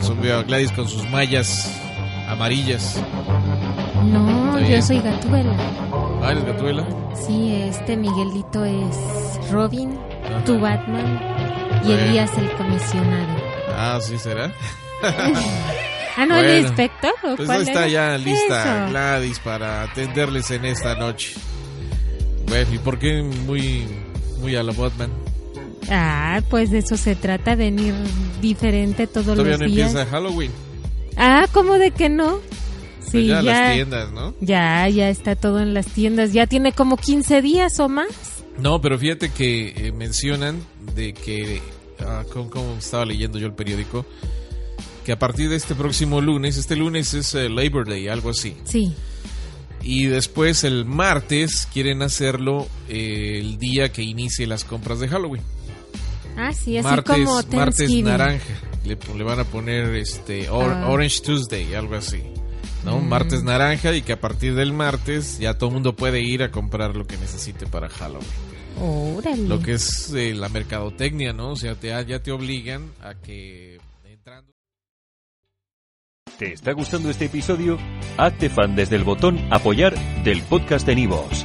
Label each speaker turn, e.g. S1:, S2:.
S1: Razón veo a Gladys con sus mallas amarillas.
S2: No, yo soy Gatuela.
S1: Ah, ¿eres Gatuela?
S2: Sí, este Miguelito es Robin,
S1: Ajá.
S2: tu Batman y. Elías el comisionado.
S1: Ah, sí será.
S2: Ah, no, el
S1: Bueno,
S2: inspector. ¿o
S1: Pues
S2: cuál
S1: está
S2: era?
S1: ya lista
S2: Eso.
S1: Gladys para atenderles en esta noche. Bueno, ¿y por qué muy, muy a la Batman?
S2: Ah, pues de eso se trata, venir diferente todos
S1: Todavía
S2: los
S1: no
S2: días.
S1: empieza Halloween.
S2: Ah, ¿cómo de que no?
S1: Pues
S2: Sí,
S1: ya,
S2: ya,
S1: las tiendas, ¿no?
S2: ya, ya está todo en las tiendas. Ya tiene como 15 días o más.
S1: No, pero fíjate que eh, mencionan de que, ah, como, como estaba leyendo yo el periódico, que a partir de este próximo lunes, este lunes es eh, Labor Day, algo así.
S2: Sí.
S1: Y después el martes quieren hacerlo eh, el día que inicie las compras de Halloween.
S2: Ah, sí, así
S1: martes,
S2: como
S1: martes naranja. Le, le van a poner este or-
S2: Ah.
S1: Orange Tuesday, algo así. ¿No?
S2: Mm.
S1: Martes naranja y que a partir del martes ya todo el mundo puede ir a comprar lo que necesite para Halloween.
S2: Órale.
S1: Lo que es eh, la mercadotecnia, ¿no? O sea, te, ya te obligan a que entrando...
S3: ¿Te está gustando este episodio? Hazte fan desde el botón Apoyar del podcast de Nivos.